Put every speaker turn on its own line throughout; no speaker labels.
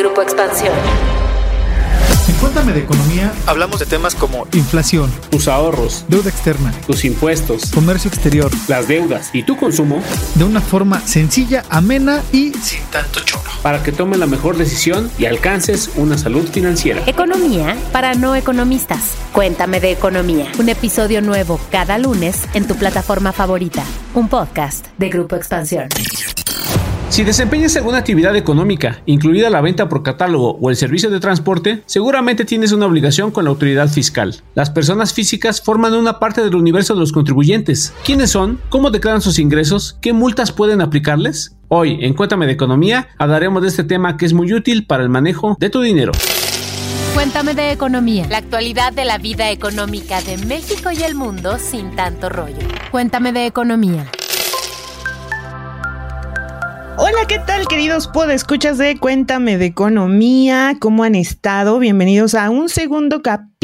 Grupo Expansión.
En Cuéntame de Economía
hablamos de temas como
inflación,
tus ahorros,
deuda externa,
tus impuestos,
comercio exterior,
las deudas y tu consumo
de una forma sencilla, amena y sin tanto choro.
Para que tomes la mejor decisión y alcances una salud financiera.
Economía para no economistas. Cuéntame de Economía. Un episodio nuevo cada lunes en tu plataforma favorita. Un podcast de Grupo Expansión.
Si desempeñas alguna actividad económica, incluida la venta por catálogo o el servicio de transporte, seguramente tienes una obligación con la autoridad fiscal. Las personas físicas forman una parte del universo de los contribuyentes. ¿Quiénes son? ¿Cómo declaran sus ingresos? ¿Qué multas pueden aplicarles? Hoy, en Cuéntame de Economía, hablaremos de este tema que es muy útil para el manejo de tu dinero.
Cuéntame de Economía. La actualidad de la vida económica de México y el mundo sin tanto rollo. Cuéntame de Economía.
Hola, ¿qué tal, queridos podescuchas de Cuéntame de Economía? ¿Cómo han estado? Bienvenidos a un segundo capítulo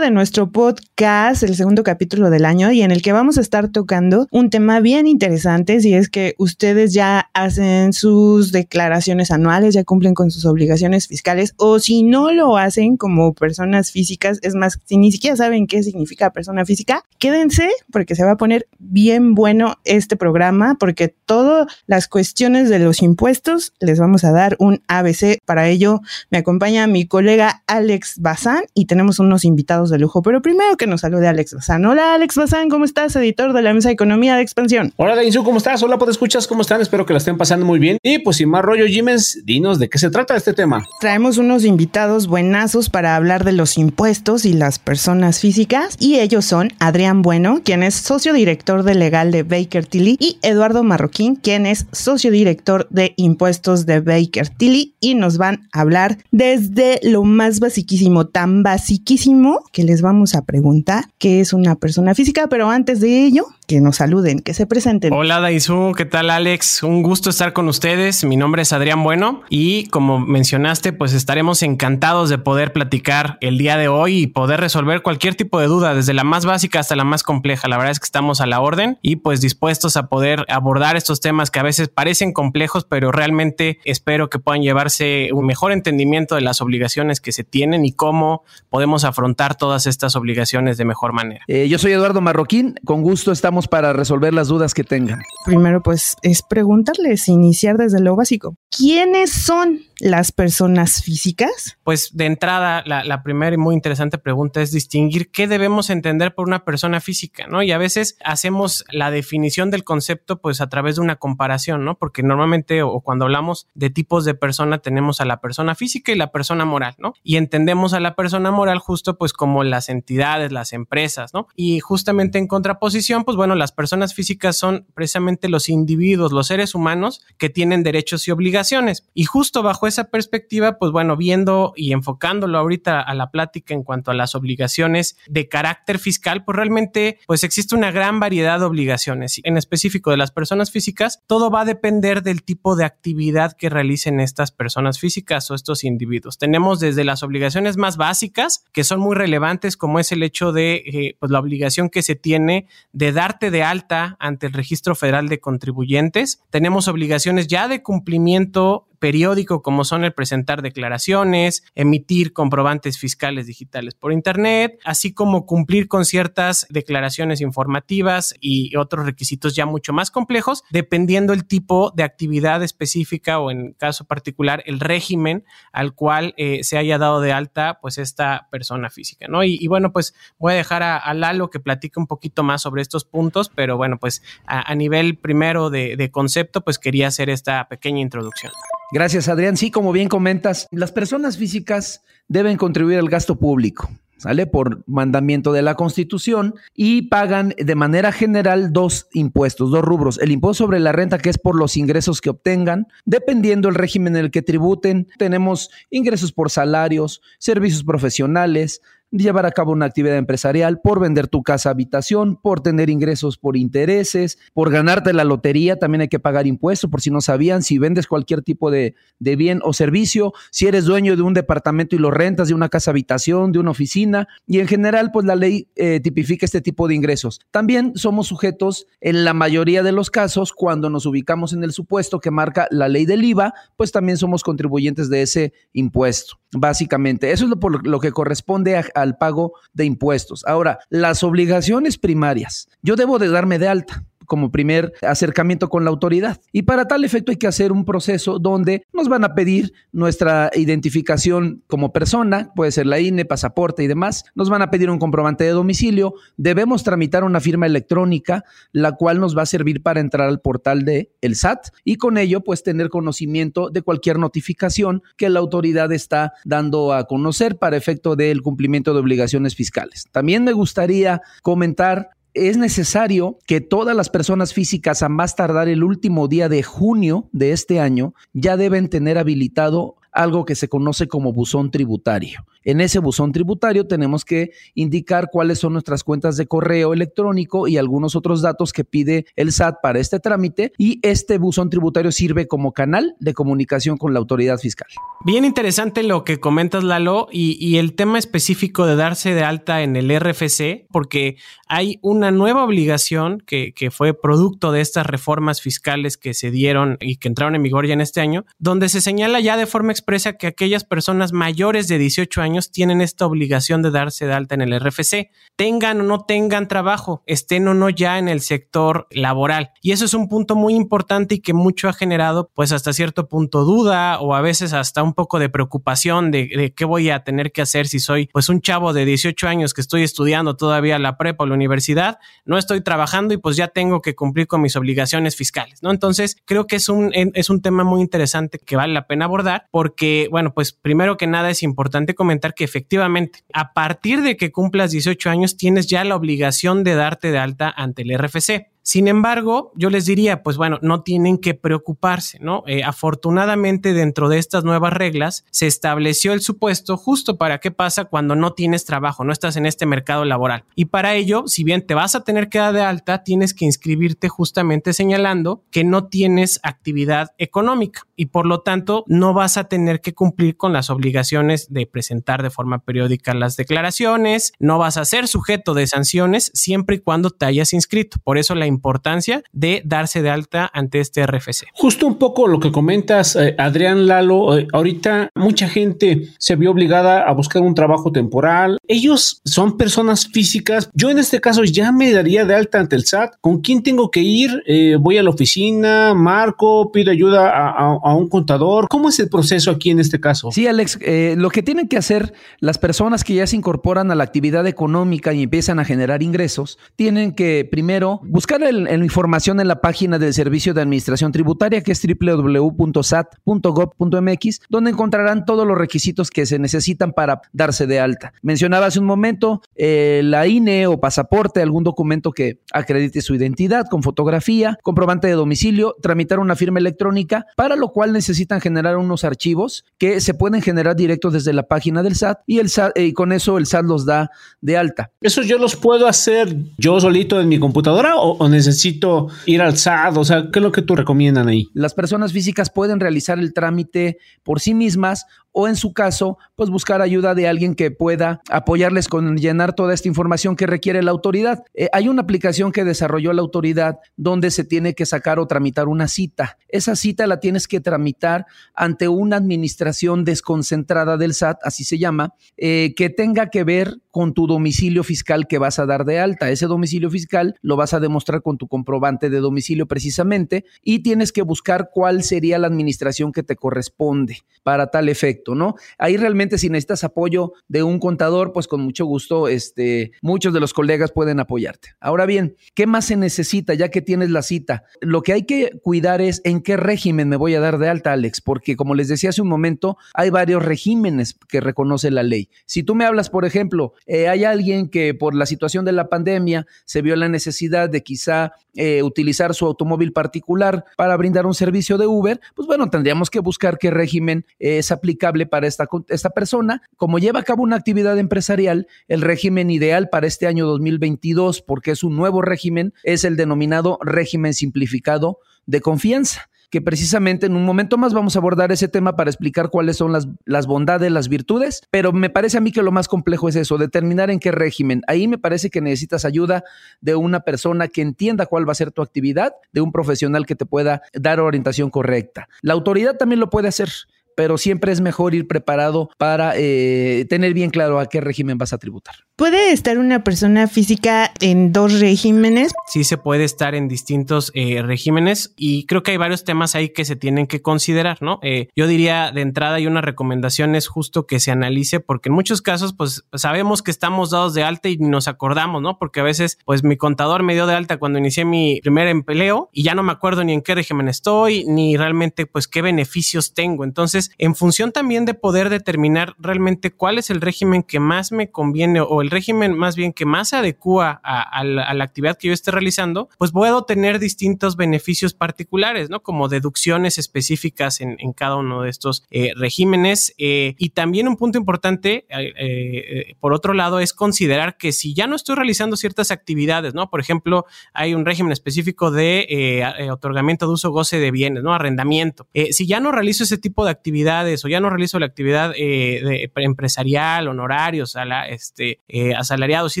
de nuestro podcast, el segundo capítulo del año, y en el que vamos a estar tocando un tema bien interesante, si es que ustedes ya hacen sus declaraciones anuales, ya cumplen con sus obligaciones fiscales, o si no lo hacen como personas físicas, es más, si ni siquiera saben qué significa persona física, quédense porque se va a poner bien bueno este programa, porque todas las cuestiones de los impuestos, les vamos a dar un ABC. Para ello me acompaña mi colega Alex Bazán y tenemos unos invitados de lujo. Pero primero que nos salude Alex Bazán. Hola Alex Bazán, ¿cómo estás? Editor de la Mesa de Economía de Expansión.
Hola Dainzu, ¿cómo estás? Hola, escuchas? ¿Cómo están? Espero que la estén pasando muy bien. Y pues sin más rollo, Jiménez, dinos de qué se trata este tema.
Traemos unos invitados buenazos para hablar de los impuestos y las personas físicas y ellos son Adrián Bueno, quien es socio director de legal de Baker Tilly y Eduardo Marroquín, quien es socio director de impuestos de Baker Tilly y nos van a hablar desde lo más basiquísimo, tan basiquísimo que les vamos a preguntar qué es una persona física, pero antes de ello, que nos saluden, que se presenten.
Hola Daisu, ¿qué tal Alex? Un gusto estar con ustedes. Mi nombre es Adrián Bueno y como mencionaste, pues estaremos encantados de poder platicar el día de hoy y poder resolver cualquier tipo de duda, desde la más básica hasta la más compleja. La verdad es que estamos a la orden y pues dispuestos a poder abordar estos temas que a veces parecen complejos, pero realmente espero que puedan llevarse un mejor entendimiento de las obligaciones que se tienen y cómo podemos afrontar todas estas obligaciones de mejor manera.
Eh, yo soy Eduardo Marroquín, con gusto estamos para resolver las dudas que tengan.
Primero, pues es preguntarles, iniciar desde lo básico. ¿Quiénes son las personas físicas?
Pues de entrada, la, primera y muy interesante pregunta es distinguir qué debemos entender por una persona física, ¿no? Y a veces hacemos la definición del concepto pues a través de una comparación, ¿no? Porque normalmente o cuando hablamos de tipos de persona tenemos a la persona física y la persona moral, ¿no? Y entendemos a la persona moral justo pues como las entidades, las empresas, ¿no? Y justamente en contraposición, pues bueno, las personas físicas son precisamente los individuos, los seres humanos que tienen derechos y obligaciones. Y justo bajo esa perspectiva, pues bueno, viendo y enfocándolo ahorita a la plática en cuanto a las obligaciones de carácter fiscal, pues realmente pues existe una gran variedad de obligaciones. En específico de las personas físicas, todo va a depender del tipo de actividad que realicen estas personas físicas o estos individuos. Tenemos desde las obligaciones más básicas, que son muy relevantes, como es el hecho de eh, pues la obligación que se tiene de darte de alta ante el Registro Federal de Contribuyentes. Tenemos obligaciones ya de cumplimiento periódico como son el presentar declaraciones, emitir comprobantes fiscales digitales por Internet, así como cumplir con ciertas declaraciones informativas y otros requisitos ya mucho más complejos, dependiendo el tipo de actividad específica o en caso particular el régimen al cual eh, se haya dado de alta pues esta persona física, ¿no? Y, bueno, pues voy a dejar a, Lalo que platique un poquito más sobre estos puntos, pero bueno, pues a, nivel primero de, de concepto, pues quería hacer esta pequeña introducción.
Gracias, Adrián. Sí, como bien comentas, las personas físicas deben contribuir al gasto público. ¿Sale? Por mandamiento de la Constitución y pagan de manera general dos impuestos, dos rubros. El impuesto sobre la renta, que es por los ingresos que obtengan, dependiendo el régimen en el que tributen. Tenemos ingresos por salarios, servicios profesionales, llevar a cabo una actividad empresarial, por vender tu casa habitación, por tener ingresos por intereses, por ganarte la lotería, también hay que pagar impuestos, por si no sabían, si vendes cualquier tipo de, de bien o servicio, si eres dueño de un departamento y lo rentas, de una casa habitación, de una oficina, y en general, pues la ley eh, tipifica este tipo de ingresos. También somos sujetos en la mayoría de los casos, cuando nos ubicamos en el supuesto que marca la ley del IVA, pues también somos contribuyentes de ese impuesto, básicamente. Eso es lo, por lo que corresponde al pago de impuestos. Ahora, las obligaciones primarias. Yo debo de darme de alta como primer acercamiento con la autoridad. Y para tal efecto hay que hacer un proceso donde nos van a pedir nuestra identificación como persona, puede ser la INE, pasaporte y demás, nos van a pedir un comprobante de domicilio, debemos tramitar una firma electrónica, la cual nos va a servir para entrar al portal de el SAT y con ello pues tener conocimiento de cualquier notificación que la autoridad está dando a conocer para efecto del cumplimiento de obligaciones fiscales. También me gustaría comentar es necesario que todas las personas físicas a más tardar el último día de junio de este año ya deben tener habilitado algo que se conoce como buzón tributario. En ese buzón tributario tenemos que indicar cuáles son nuestras cuentas de correo electrónico y algunos otros datos que pide el SAT para este trámite y este buzón tributario sirve como canal de comunicación con la autoridad fiscal.
Bien interesante lo que comentas Lalo y, el tema específico de darse de alta en el RFC porque hay una nueva obligación que, que fue producto de estas reformas fiscales que se dieron y que entraron en vigor ya en este año, donde se señala ya de forma expresa que aquellas personas mayores de 18 años tienen esta obligación de darse de alta en el RFC, tengan o no tengan trabajo, estén o no ya en el sector laboral. Y eso es un punto muy importante y que mucho ha generado pues hasta cierto punto duda o a veces hasta un poco de preocupación de, qué voy a tener que hacer si soy pues un chavo de 18 años que estoy estudiando todavía la prepa o la universidad, no estoy trabajando y pues ya tengo que cumplir con mis obligaciones fiscales, ¿no? Entonces creo que es un, es un tema muy interesante que vale la pena abordar porque, bueno, pues primero que nada es importante comentar que efectivamente a partir de que cumplas 18 años tienes ya la obligación de darte de alta ante el RFC. Sin embargo, yo les diría, pues bueno, no tienen que preocuparse, ¿no? Eh, afortunadamente, dentro de estas nuevas reglas, se estableció el supuesto justo para qué pasa cuando no tienes trabajo, no estás en este mercado laboral. Y para ello, si bien te vas a tener que dar de alta, tienes que inscribirte justamente señalando que no tienes actividad económica y por lo tanto no vas a tener que cumplir con las obligaciones de presentar de forma periódica las declaraciones, no vas a ser sujeto de sanciones siempre y cuando te hayas inscrito. Por eso la importancia de darse de alta ante este RFC.
Justo un poco lo que comentas, eh, Adrián Lalo, eh, ahorita mucha gente se vio obligada a buscar un trabajo temporal. Ellos son personas físicas. Yo en este caso ya me daría de alta ante el SAT. ¿Con quién tengo que ir? Eh, voy a la oficina, marco, pido ayuda a, un contador. ¿Cómo es el proceso aquí en este caso?
Sí, Alex, lo que tienen que hacer las personas que ya se incorporan a la actividad económica y empiezan a generar ingresos, tienen que primero buscar la información en la página del Servicio de Administración Tributaria, que es www.sat.gov.mx, donde encontrarán todos los requisitos que se necesitan para darse de alta. Mencionaba hace un momento eh, la INE o pasaporte, algún documento que acredite su identidad con fotografía, comprobante de domicilio, tramitar una firma electrónica, para lo cual necesitan generar unos archivos que se pueden generar directos desde la página del SAT SAT, y con eso el SAT los da de alta.
¿Eso yo los puedo hacer yo solito en mi computadora o, o necesito ir al SAT? O sea, ¿qué es lo que tú recomiendan ahí?
Las personas físicas pueden realizar el trámite por sí mismas o en su caso, pues buscar ayuda de alguien que pueda apoyarles con llenar toda esta información que requiere la autoridad. Eh, hay una aplicación que desarrolló la autoridad donde se tiene que sacar o tramitar una cita. Esa cita la tienes que tramitar ante una administración desconcentrada del SAT, así se llama, eh, que tenga que ver con tu domicilio fiscal que vas a dar de alta. Ese domicilio fiscal lo vas a demostrar con tu comprobante de domicilio precisamente y tienes que buscar cuál sería la administración que te corresponde para tal efecto. ¿No? Ahí realmente si necesitas apoyo de un contador, pues con mucho gusto, este, muchos de los colegas pueden apoyarte. Ahora bien, ¿qué más se necesita ya que tienes la cita? Lo que hay que cuidar es en qué régimen me voy a dar de alta, Alex, porque como les decía hace un momento, hay varios regímenes que reconoce la ley. Si tú me hablas, por ejemplo, eh, hay alguien que por la situación de la pandemia se vio la necesidad de quizá eh, utilizar su automóvil particular para brindar un servicio de Uber, pues bueno, tendríamos que buscar qué régimen es aplicable para esta, esta persona. Como lleva a cabo una actividad empresarial, el régimen ideal para este año 2022, porque es un nuevo régimen, es el denominado régimen simplificado de confianza que precisamente en un momento más vamos a abordar ese tema para explicar cuáles son las, las bondades, las virtudes, pero me parece a mí que lo más complejo es eso, determinar en qué régimen. Ahí me parece que necesitas ayuda de una persona que entienda cuál va a ser tu actividad, de un profesional que te pueda dar orientación correcta. La autoridad también lo puede hacer pero siempre es mejor ir preparado para eh, tener bien claro a qué régimen vas a tributar.
¿Puede estar una persona física en dos regímenes?
Sí, se puede estar en distintos eh, regímenes y creo que hay varios temas ahí que se tienen que considerar, ¿no? Eh, yo diría de entrada y una recomendación es justo que se analice porque en muchos casos pues sabemos que estamos dados de alta y nos acordamos, ¿no? Porque a veces pues mi contador me dio de alta cuando inicié mi primer empleo y ya no me acuerdo ni en qué régimen estoy ni realmente pues qué beneficios tengo. Entonces, en función también de poder determinar realmente cuál es el régimen que más me conviene o el régimen más bien que más se adecua a, la, actividad que yo esté realizando, pues puedo tener distintos beneficios particulares, ¿no? Como deducciones específicas en, cada uno de estos eh, regímenes. Eh, y también un punto importante, eh, por otro lado, es considerar que si ya no estoy realizando ciertas actividades, ¿no? Por ejemplo, hay un régimen específico de otorgamiento de uso goce de bienes, ¿no? Arrendamiento. si ya no realizo ese tipo de actividades, o ya no realizo la actividad empresarial, honorarios, a la, este, eh, asalariados y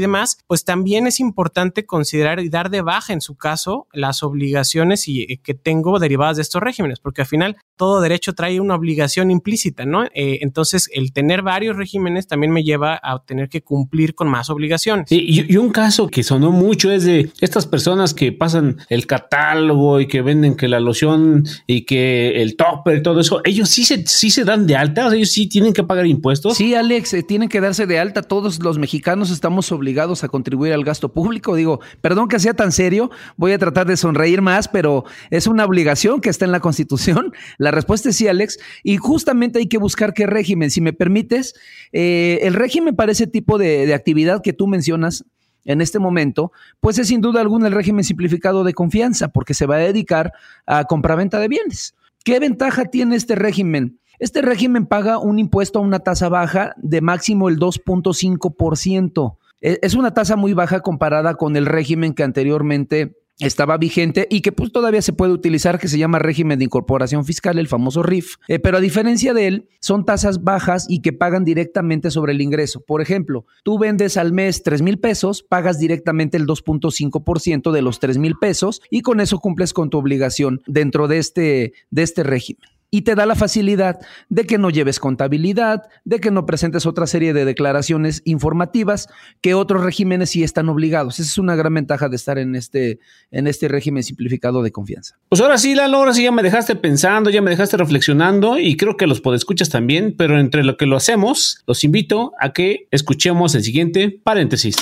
demás, pues también es importante considerar y dar de baja en su caso las obligaciones y, eh, que tengo derivadas de estos regímenes, porque al final todo derecho trae una obligación implícita, ¿no? entonces, el tener varios regímenes también me lleva a tener que cumplir con más obligaciones.
y, y, un caso que sonó mucho es de estas personas que pasan el catálogo y que venden que la loción y que el topper y todo eso, ellos sí se sí se dan de alta, o sea, ellos sí tienen que pagar impuestos.
Sí, Alex, eh, tienen que darse de alta. Todos los mexicanos estamos obligados a contribuir al gasto público. Digo, perdón que sea tan serio, voy a tratar de sonreír más, pero es una obligación que está en la Constitución. La respuesta es sí, Alex. Y justamente hay que buscar qué régimen. Si me permites, eh, el régimen para ese tipo de, de actividad que tú mencionas, en este momento, pues es sin duda alguna el régimen simplificado de confianza, porque se va a dedicar a compraventa de bienes. ¿Qué ventaja tiene este régimen? Este régimen paga un impuesto a una tasa baja de máximo el 2.5%. E, es una tasa muy baja comparada con el régimen que anteriormente estaba vigente y que pues todavía se puede utilizar, que se llama régimen de incorporación fiscal, el famoso RIF. Eh, pero a diferencia de él, son tasas bajas y que pagan directamente sobre el ingreso. Por ejemplo, tú vendes al mes 3 mil pesos, pagas directamente el 2.5% de los 3 mil pesos y con eso cumples con tu obligación dentro de este, de este régimen y te da la facilidad de que no lleves contabilidad, de que no presentes otra serie de declaraciones informativas que otros regímenes sí están obligados. Esa es una gran ventaja de estar en este, en este régimen simplificado de confianza.
Pues ahora sí, Lalo, ahora sí ya me dejaste pensando, ya me dejaste reflexionando y creo que los podescuchas también, pero entre lo que lo hacemos, los invito a que escuchemos el siguiente paréntesis.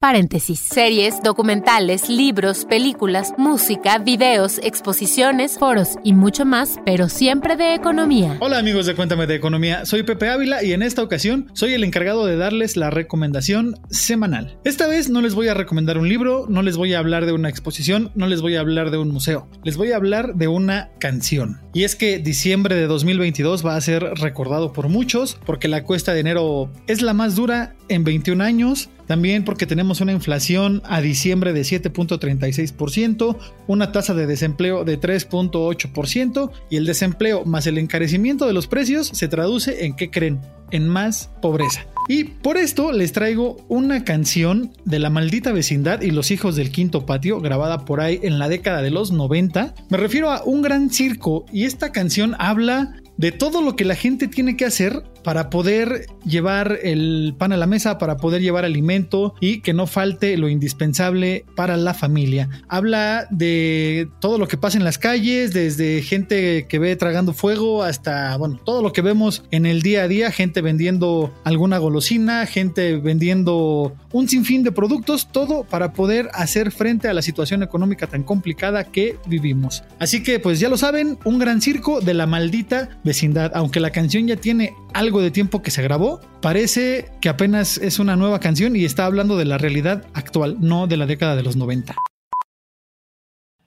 Paréntesis. Series, documentales, libros, películas, música, videos, exposiciones, foros y mucho más, pero siempre de economía.
Hola amigos de Cuéntame de Economía, soy Pepe Ávila y en esta ocasión soy el encargado de darles la recomendación semanal. Esta vez no les voy a recomendar un libro, no les voy a hablar de una exposición, no les voy a hablar de un museo, les voy a hablar de una canción. Y es que diciembre de 2022 va a ser recordado por muchos porque la cuesta de enero es la más dura en 21 años también porque tenemos una inflación a diciembre de 7.36%, una tasa de desempleo de 3.8% y el desempleo más el encarecimiento de los precios se traduce en qué creen, en más pobreza. Y por esto les traigo una canción de la maldita vecindad y los hijos del quinto patio, grabada por ahí en la década de los 90. Me refiero a un gran circo y esta canción habla de todo lo que la gente tiene que hacer para poder llevar el pan a la mesa, para poder llevar alimento y que no falte lo indispensable para la familia. Habla de todo lo que pasa en las calles, desde gente que ve tragando fuego hasta, bueno, todo lo que vemos en el día a día, gente vendiendo alguna golosina, gente vendiendo un sinfín de productos, todo para poder hacer frente a la situación económica tan complicada que vivimos. Así que pues ya lo saben, un gran circo de la maldita vecindad, aunque la canción ya tiene algo de tiempo que se grabó, parece que apenas es una nueva canción y está hablando de la realidad actual, no de la década de los 90.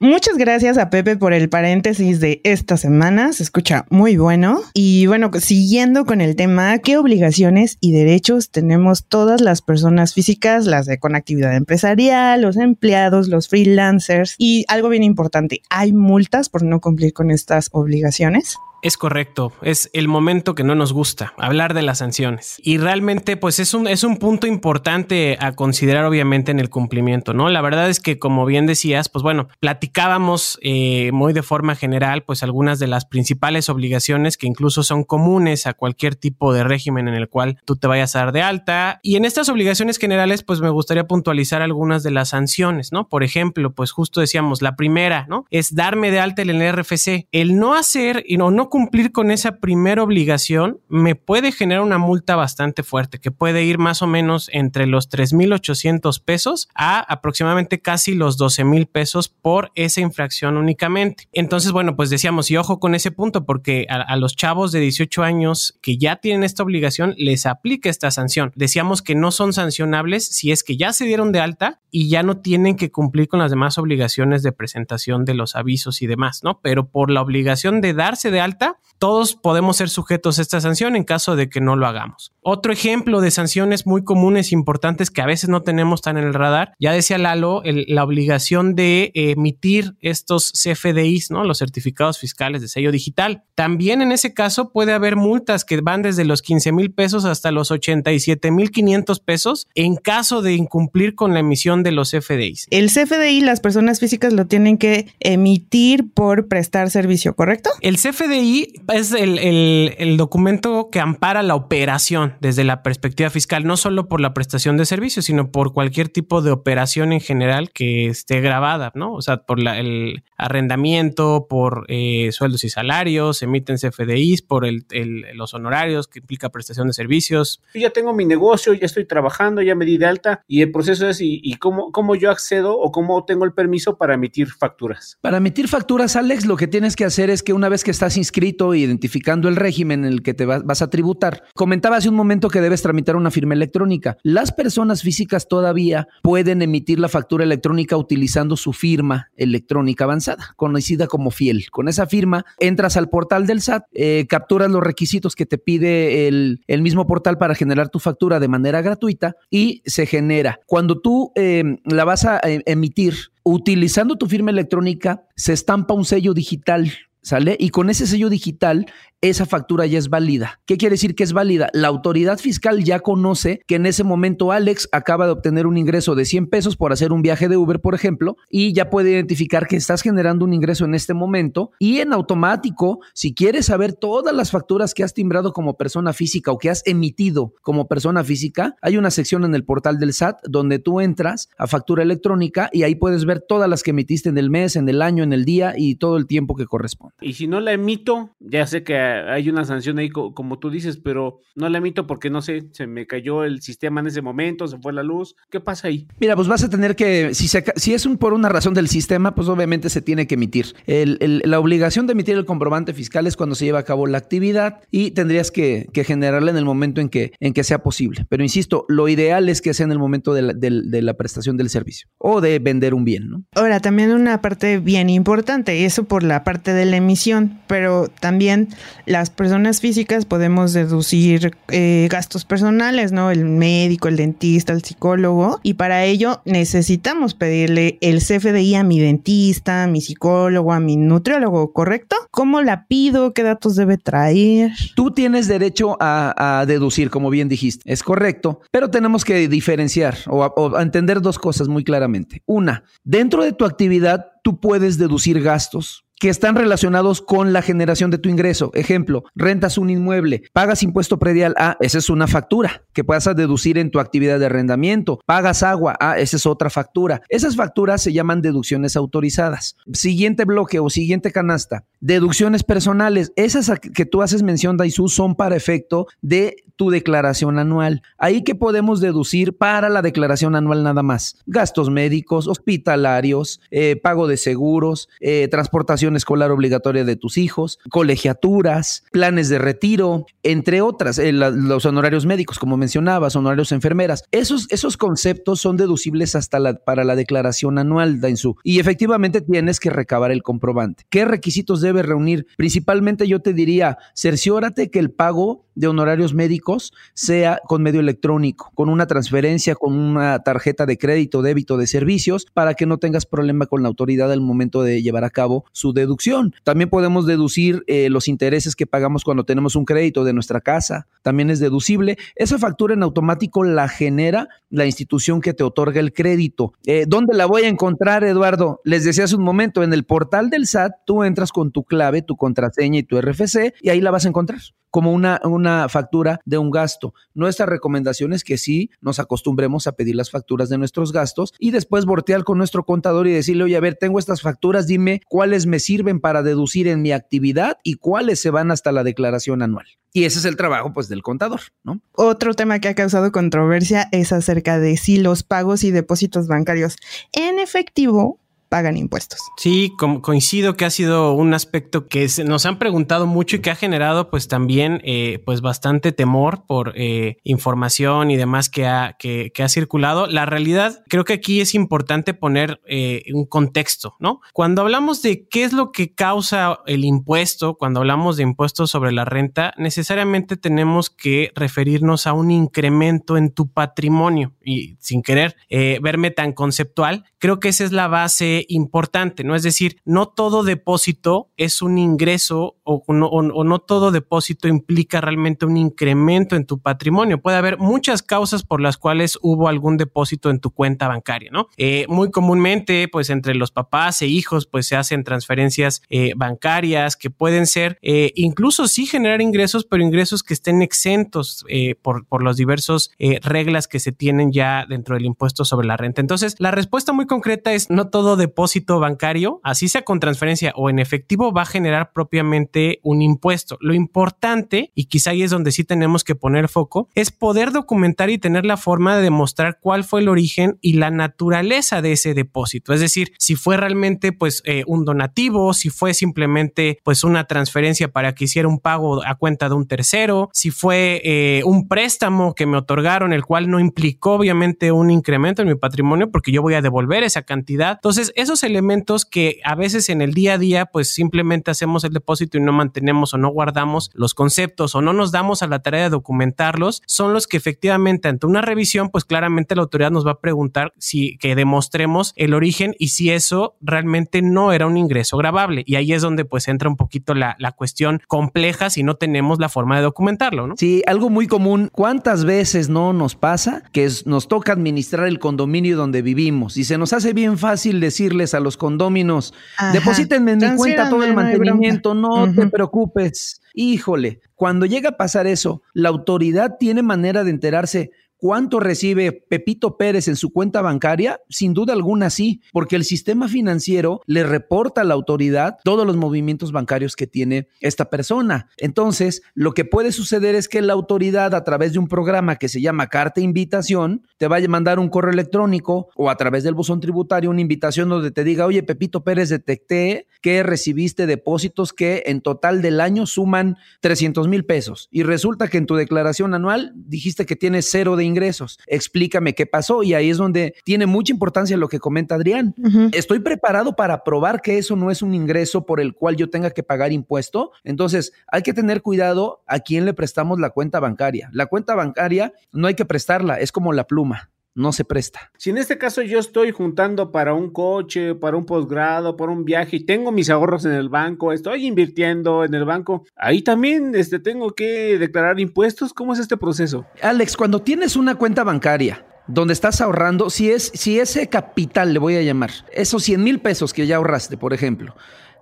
Muchas gracias a Pepe por el paréntesis de esta semana. Se escucha muy bueno. Y bueno, siguiendo con el tema, ¿qué obligaciones y derechos tenemos todas las personas físicas, las de con actividad empresarial, los empleados, los freelancers? Y algo bien importante, ¿hay multas por no cumplir con estas obligaciones?
Es correcto, es el momento que no nos gusta, hablar de las sanciones. Y realmente pues es un, es un punto importante a considerar obviamente en el cumplimiento, ¿no? La verdad es que como bien decías, pues bueno, platicábamos eh, muy de forma general pues algunas de las principales obligaciones que incluso son comunes a cualquier tipo de régimen en el cual tú te vayas a dar de alta. Y en estas obligaciones generales pues me gustaría puntualizar algunas de las sanciones, ¿no? Por ejemplo, pues justo decíamos, la primera, ¿no? Es darme de alta el RFC. El no hacer y no, cumplir con esa primera obligación me puede generar una multa bastante fuerte, que puede ir más o menos entre los 3.800 pesos a aproximadamente casi los 12.000 pesos por esa infracción únicamente. Entonces, bueno, pues decíamos, y ojo con ese punto, porque a, a los chavos de 18 años que ya tienen esta obligación, les aplica esta sanción. Decíamos que no son sancionables si es que ya se dieron de alta y ya no tienen que cumplir con las demás obligaciones de presentación de los avisos y demás, ¿no? Pero por la obligación de darse de alta, todos podemos ser sujetos a esta sanción en caso de que no lo hagamos. Otro ejemplo de sanciones muy comunes e importantes que a veces no tenemos tan en el radar, ya decía Lalo, la obligación de emitir estos CFDIs, ¿no? Los certificados fiscales de sello digital. También en ese caso puede haber multas que van desde los 15 mil pesos hasta los 87 mil 500 pesos en caso de incumplir con la emisión de los CFDIs.
El CFDI las personas físicas lo tienen que emitir por prestar servicio, ¿correcto?
El CFDI es el, el, el, documento que ampara la operación desde la perspectiva fiscal, no solo por la prestación de servicios, sino por cualquier tipo de operación en general que esté grabada, ¿no? O sea, por la, el arrendamiento, por eh, sueldos y salarios, emiten CFDIs, por el, los honorarios que implica prestación de servicios.
Yo ya tengo mi negocio, ya estoy trabajando, ya me di de alta y el proceso es y, y cómo, cómo yo accedo o cómo tengo el permiso para emitir facturas.
Para emitir facturas, Alex, lo que tienes que hacer es que una vez que estás inscrito, identificando el régimen en el que te vas a tributar. Comentaba hace un momento que debes tramitar una firma electrónica. Las personas físicas todavía pueden emitir la factura electrónica utilizando su firma electrónica avanzada, conocida como Fiel. Con esa firma entras al portal del SAT, eh, capturas los requisitos que te pide el, mismo portal para generar tu factura de manera gratuita y se genera. Cuando tú eh, la vas a eh, emitir, utilizando tu firma electrónica, se estampa un sello digital ¿Sale? Y con ese sello digital esa factura ya es válida. ¿Qué quiere decir que es válida? La autoridad fiscal ya conoce que en ese momento Alex acaba de obtener un ingreso de 100 pesos por hacer un viaje de Uber, por ejemplo, y ya puede identificar que estás generando un ingreso en este momento y en automático, si quieres saber todas las facturas que has timbrado como persona física o que has emitido como persona física, hay una sección en el portal del SAT donde tú entras a factura electrónica y ahí puedes ver todas las que emitiste en el mes, en el año, en el día y todo el tiempo que corresponde.
Y si no la emito, ya sé que hay una sanción ahí, como tú dices, pero no la emito porque no sé, se me cayó el sistema en ese momento, se fue la luz. ¿Qué pasa ahí?
Mira, pues vas a tener que, si, se, si es un, por una razón del sistema, pues obviamente se tiene que emitir. El, el, la obligación de emitir el comprobante fiscal es cuando se lleva a cabo la actividad y tendrías que, que generarla en el momento en que, en que sea posible. Pero insisto, lo ideal es que sea en el momento de la, de, de la prestación del servicio o de vender un bien, ¿no?
Ahora, también una parte bien importante, eso por la parte de la emisión, pero también las personas físicas podemos deducir eh, gastos personales, ¿no? El médico, el dentista, el psicólogo. Y para ello necesitamos pedirle el CFDI a mi dentista, a mi psicólogo, a mi nutriólogo, ¿correcto? ¿Cómo la pido? ¿Qué datos debe traer?
Tú tienes derecho a, deducir, como bien dijiste. Es correcto, pero tenemos que diferenciar o, entender dos cosas muy claramente. Una, dentro de tu actividad, tú puedes deducir gastos que están relacionados con la generación de tu ingreso. Ejemplo, rentas un inmueble, pagas impuesto predial, ah, esa es una factura que puedas deducir en tu actividad de arrendamiento, pagas agua, ah, esa es otra factura. Esas facturas se llaman deducciones autorizadas. Siguiente bloque o siguiente canasta, deducciones personales, esas que tú haces mención, Daisu, son para efecto de tu declaración anual. Ahí que podemos deducir para la declaración anual nada más. Gastos médicos, hospitalarios, eh, pago de seguros, eh, transportación escolar obligatoria de tus hijos, colegiaturas, planes de retiro, entre otras, eh, los honorarios médicos, como mencionabas, honorarios enfermeras. Esos, esos conceptos son deducibles hasta la, para la declaración anual, Dainzú. Y efectivamente tienes que recabar el comprobante. ¿Qué requisitos debe reunir? Principalmente yo te diría, cerciórate que el pago de honorarios médicos sea con medio electrónico, con una transferencia, con una tarjeta de crédito, débito de servicios, para que no tengas problema con la autoridad al momento de llevar a cabo su deducción. También podemos deducir eh, los intereses que pagamos cuando tenemos un crédito de nuestra casa, también es deducible. Esa factura en automático la genera la institución que te otorga el crédito. Eh, ¿Dónde la voy a encontrar, Eduardo? Les decía hace un momento, en el portal del SAT, tú entras con tu clave, tu contraseña y tu RFC y ahí la vas a encontrar como una, una factura de un gasto. Nuestra recomendación es que sí nos acostumbremos a pedir las facturas de nuestros gastos y después voltear con nuestro contador y decirle, oye, a ver, tengo estas facturas, dime cuáles me sirven para deducir en mi actividad y cuáles se van hasta la declaración anual. Y ese es el trabajo pues del contador, ¿no?
Otro tema que ha causado controversia es acerca de si los pagos y depósitos bancarios en efectivo pagan impuestos.
Sí, coincido que ha sido un aspecto que nos han preguntado mucho y que ha generado pues también eh, pues bastante temor por eh, información y demás que ha, que, ha circulado. La realidad creo que aquí es importante poner eh, un contexto, ¿no? Cuando hablamos de qué es lo que causa el impuesto, cuando hablamos de impuestos sobre la renta, necesariamente tenemos que referirnos a un incremento en tu patrimonio y sin querer verme tan conceptual, creo que esa es la base importante, ¿no? Es decir, no todo depósito es un ingreso o no, todo depósito implica realmente un incremento en tu patrimonio. Puede haber muchas causas por las cuales hubo algún depósito en tu cuenta bancaria, ¿no? Eh, muy comúnmente, pues entre los papás e hijos, pues se hacen transferencias eh, bancarias que pueden ser eh, incluso sí generar ingresos, pero ingresos que estén exentos por, por los diversos reglas que se tienen ya dentro del impuesto sobre la renta. Entonces, la respuesta muy concreta es no todo depósito depósito bancario, así sea con transferencia o en efectivo, va a generar propiamente un impuesto. Lo importante, y quizá ahí es donde sí tenemos que poner foco, es poder documentar y tener la forma de demostrar cuál fue el origen y la naturaleza de ese depósito. Es decir, si fue realmente pues eh, un donativo, si fue simplemente pues una transferencia para que hiciera un pago a cuenta de un tercero, si fue eh, un préstamo que me otorgaron, el cual no implicó obviamente un incremento en mi patrimonio porque yo voy a devolver esa cantidad. Entonces, esos elementos que a veces en el día a día pues simplemente hacemos el depósito y no mantenemos o no guardamos los conceptos o no nos damos a la tarea de documentarlos, son los que efectivamente ante una revisión pues claramente la autoridad nos va a preguntar si que demostremos el origen y si eso realmente no era un ingreso grabable. Y ahí es donde pues entra un poquito la, la cuestión compleja si no tenemos la forma de documentarlo, ¿no?
Sí, algo muy común. ¿Cuántas veces no nos pasa que nos toca administrar el condominio donde vivimos y se nos hace bien fácil decir a los condóminos, deposítenme en mi cuenta todo el mantenimiento, no te preocupes. Híjole, cuando llega a pasar eso, la autoridad tiene manera de enterarse ¿Cuánto recibe Pepito Pérez en su cuenta bancaria? Sin duda alguna sí, porque el sistema financiero le reporta a la autoridad todos los movimientos bancarios que tiene esta persona. Entonces, lo que puede suceder es que la autoridad a través de un programa que se llama carta invitación te vaya a mandar un correo electrónico o a través del buzón tributario una invitación donde te diga, oye, Pepito Pérez, detecté que recibiste depósitos que en total del año suman 300 mil pesos y resulta que en tu declaración anual dijiste que tienes cero de ingresos. Explícame qué pasó y ahí es donde tiene mucha importancia lo que comenta Adrián. Estoy preparado para probar que eso no es un ingreso por el cual yo tenga que pagar impuesto. Entonces, hay que tener cuidado a quién le prestamos la cuenta bancaria. La cuenta bancaria no hay que prestarla, es como la pluma no se presta.
Si en este caso yo estoy juntando para un coche, para un posgrado, para un viaje y tengo mis ahorros en el banco, estoy invirtiendo en el banco, ahí también este, tengo que declarar impuestos. ¿Cómo es este proceso?
Alex, cuando tienes una cuenta bancaria donde estás ahorrando, si, es, si ese capital, le voy a llamar, esos 100 mil pesos que ya ahorraste, por ejemplo,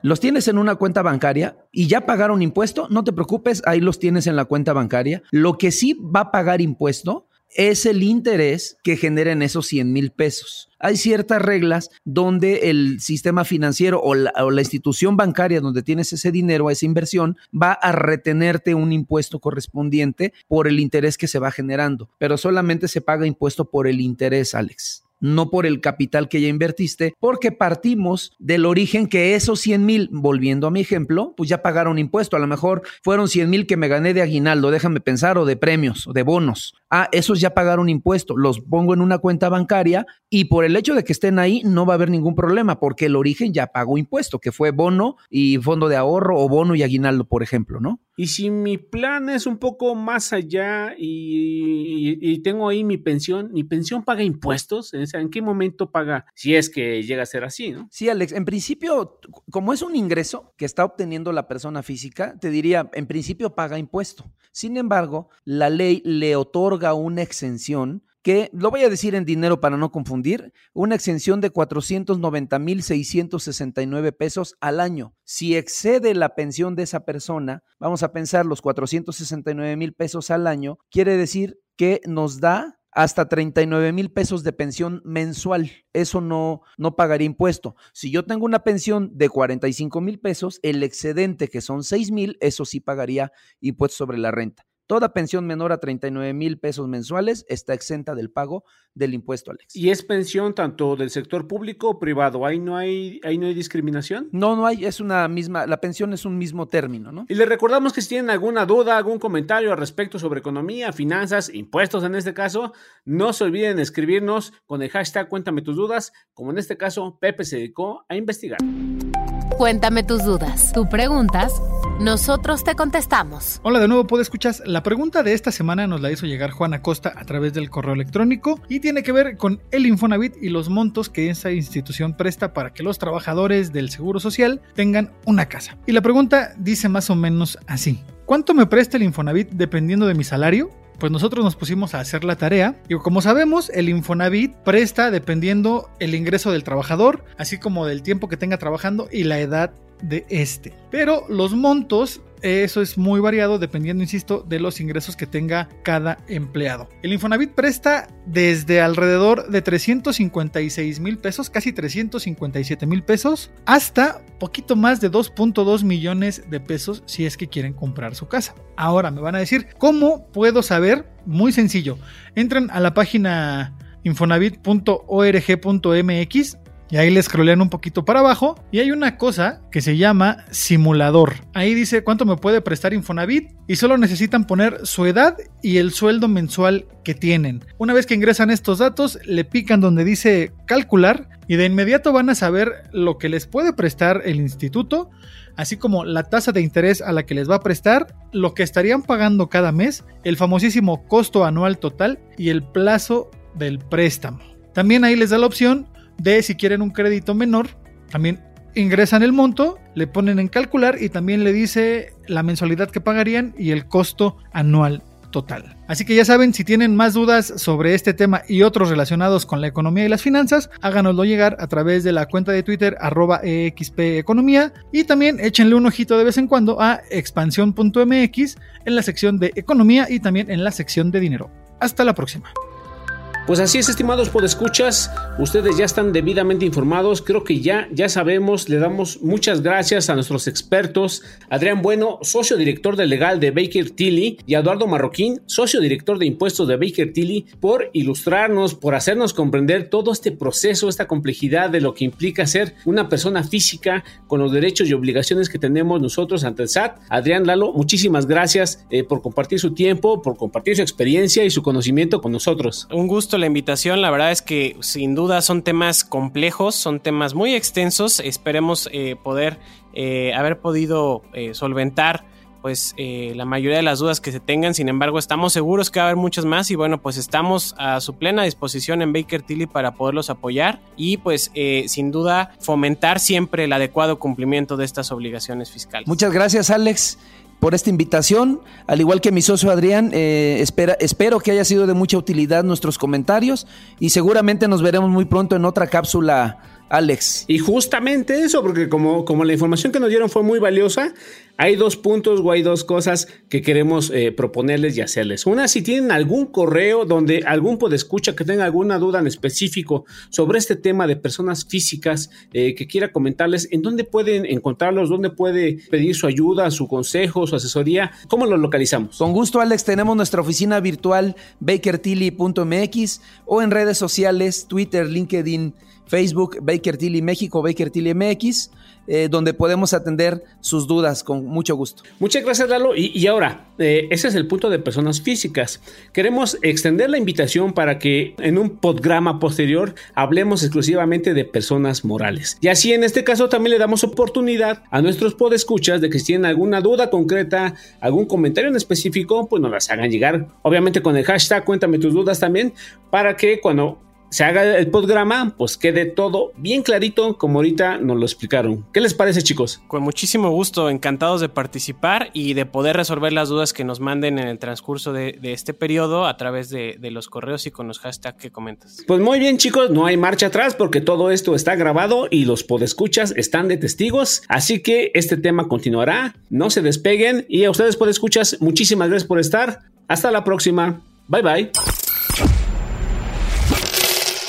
los tienes en una cuenta bancaria y ya pagaron impuesto, no te preocupes, ahí los tienes en la cuenta bancaria. Lo que sí va a pagar impuesto es el interés que generen esos 100 mil pesos. Hay ciertas reglas donde el sistema financiero o la, o la, institución bancaria donde tienes ese dinero, esa inversión, va a retenerte un impuesto correspondiente por el interés que se va generando, pero solamente se paga impuesto por el interés, Alex. No por el capital que ya invertiste, porque partimos del origen que esos 100 mil, volviendo a mi ejemplo, pues ya pagaron impuesto. A lo mejor fueron 100 mil que me gané de aguinaldo, déjame pensar, o de premios, o de bonos. Ah, esos ya pagaron impuesto, los pongo en una cuenta bancaria y por el hecho de que estén ahí no va a haber ningún problema porque el origen ya pagó impuesto, que fue bono y fondo de ahorro o bono y aguinaldo, por ejemplo, ¿no?
Y si mi plan es un poco más allá y, tengo ahí mi pensión, ¿mi pensión paga impuestos? ¿En qué momento paga? Si es que llega a ser así, ¿no?
Sí, Alex, en principio, como es un ingreso que está obteniendo la persona física, te diría, en principio paga impuesto. Sin embargo, la ley le otorga una exención que, lo voy a decir en dinero para no confundir, una exención de 490.669 pesos al año. Si excede la pensión de esa persona, vamos a pensar los 469 mil pesos al año, quiere decir que nos da hasta 39 mil pesos de pensión mensual. Eso no, no pagaría impuesto. Si yo tengo una pensión de 45 mil pesos, el excedente que son 6 mil, eso sí pagaría impuesto sobre la renta. Toda pensión menor a 39 mil pesos mensuales está exenta del pago del impuesto, Alex.
¿Y es pensión tanto del sector público o privado? ¿Ahí no hay, ahí no hay discriminación?
No, no hay, es una misma, la pensión es un mismo término, ¿no?
Y les recordamos que si tienen alguna duda, algún comentario al respecto sobre economía, finanzas, impuestos en este caso, no se olviden escribirnos con el hashtag Cuéntame tus dudas, como en este caso Pepe se dedicó a investigar.
Cuéntame tus dudas. Tú preguntas, nosotros te contestamos.
Hola de nuevo, ¿puedo escuchas? La pregunta de esta semana nos la hizo llegar Juan Acosta a través del correo electrónico y tiene que ver con el Infonavit y los montos que esa institución presta para que los trabajadores del Seguro Social tengan una casa. Y la pregunta dice más o menos así. ¿Cuánto me presta el Infonavit dependiendo de mi salario? pues nosotros nos pusimos a hacer la tarea y como sabemos el Infonavit presta dependiendo el ingreso del trabajador, así como del tiempo que tenga trabajando y la edad de este. Pero los montos eso es muy variado dependiendo, insisto, de los ingresos que tenga cada empleado. El Infonavit presta desde alrededor de 356 mil pesos, casi 357 mil pesos, hasta poquito más de 2.2 millones de pesos si es que quieren comprar su casa. Ahora me van a decir, ¿cómo puedo saber? Muy sencillo. Entran a la página infonavit.org.mx y ahí les scrollean un poquito para abajo y hay una cosa que se llama simulador. Ahí dice cuánto me puede prestar Infonavit y solo necesitan poner su edad y el sueldo mensual que tienen. Una vez que ingresan estos datos, le pican donde dice calcular y de inmediato van a saber lo que les puede prestar el instituto, así como la tasa de interés a la que les va a prestar, lo que estarían pagando cada mes, el famosísimo costo anual total y el plazo del préstamo. También ahí les da la opción de si quieren un crédito menor, también ingresan el monto, le ponen en calcular y también le dice la mensualidad que pagarían y el costo anual total. Así que ya saben, si tienen más dudas sobre este tema y otros relacionados con la economía y las finanzas, háganoslo llegar a través de la cuenta de Twitter arroba Economía y también échenle un ojito de vez en cuando a expansión.mx en la sección de economía y también en la sección de dinero. Hasta la próxima.
Pues así es, estimados podescuchas, ustedes ya están debidamente informados, creo que ya, ya sabemos, le damos muchas gracias a nuestros expertos, Adrián Bueno, socio director de legal de Baker Tilly, y Eduardo Marroquín, socio director de impuestos de Baker Tilly, por ilustrarnos, por hacernos comprender todo este proceso, esta complejidad de lo que implica ser una persona física con los derechos y obligaciones que tenemos nosotros ante el SAT. Adrián Lalo, muchísimas gracias eh, por compartir su tiempo, por compartir su experiencia y su conocimiento con nosotros.
Un gusto la invitación. La verdad es que sin duda son temas complejos, son temas muy extensos. Esperemos eh, poder eh, haber podido eh, solventar pues la mayoría de las dudas que se tengan. Sin embargo, estamos seguros que va a haber muchas más y bueno, pues estamos a su plena disposición en Baker Tilly para poderlos apoyar y pues sin duda fomentar siempre el adecuado cumplimiento de estas obligaciones fiscales.
Muchas gracias, Alex por esta invitación. Al igual que mi socio Adrián, eh, espera, espero que haya sido de mucha utilidad nuestros comentarios y seguramente nos veremos muy pronto en otra cápsula Alex.
Y justamente eso, porque como, como la información que nos dieron fue muy valiosa, hay dos puntos o hay dos cosas que queremos eh, proponerles y hacerles. Una, si tienen algún correo donde algún podescucha que tenga alguna duda en específico sobre este tema de personas físicas eh, que quiera comentarles, ¿en dónde pueden encontrarlos? ¿Dónde puede pedir su ayuda, su consejo, su asesoría? ¿Cómo lo localizamos?
Con gusto, Alex, tenemos nuestra oficina virtual bakertilly.mx o en redes sociales, Twitter, LinkedIn, Facebook, Baker Tilly México, Baker Tilly MX, eh, donde podemos atender sus dudas con mucho gusto.
Muchas gracias, Lalo. Y, ahora, eh, ese es el punto de personas físicas. Queremos extender la invitación para que en un programa posterior hablemos exclusivamente de personas morales. Y así, en este caso, también le damos oportunidad a nuestros podescuchas de que si tienen alguna duda concreta, algún comentario en específico, pues nos las hagan llegar. Obviamente con el hashtag cuéntame tus dudas también, para que cuando se haga el programa, pues quede todo bien clarito como ahorita nos lo explicaron. ¿Qué les parece chicos?
Con muchísimo gusto, encantados de participar y de poder resolver las dudas que nos manden en el transcurso de, este periodo a través de, los correos y con los hashtags que comentas.
Pues muy bien chicos, no hay marcha atrás porque todo esto está grabado y los podescuchas están de testigos, así que este tema continuará, no se despeguen y a ustedes podescuchas, muchísimas gracias por estar, hasta la próxima, bye bye.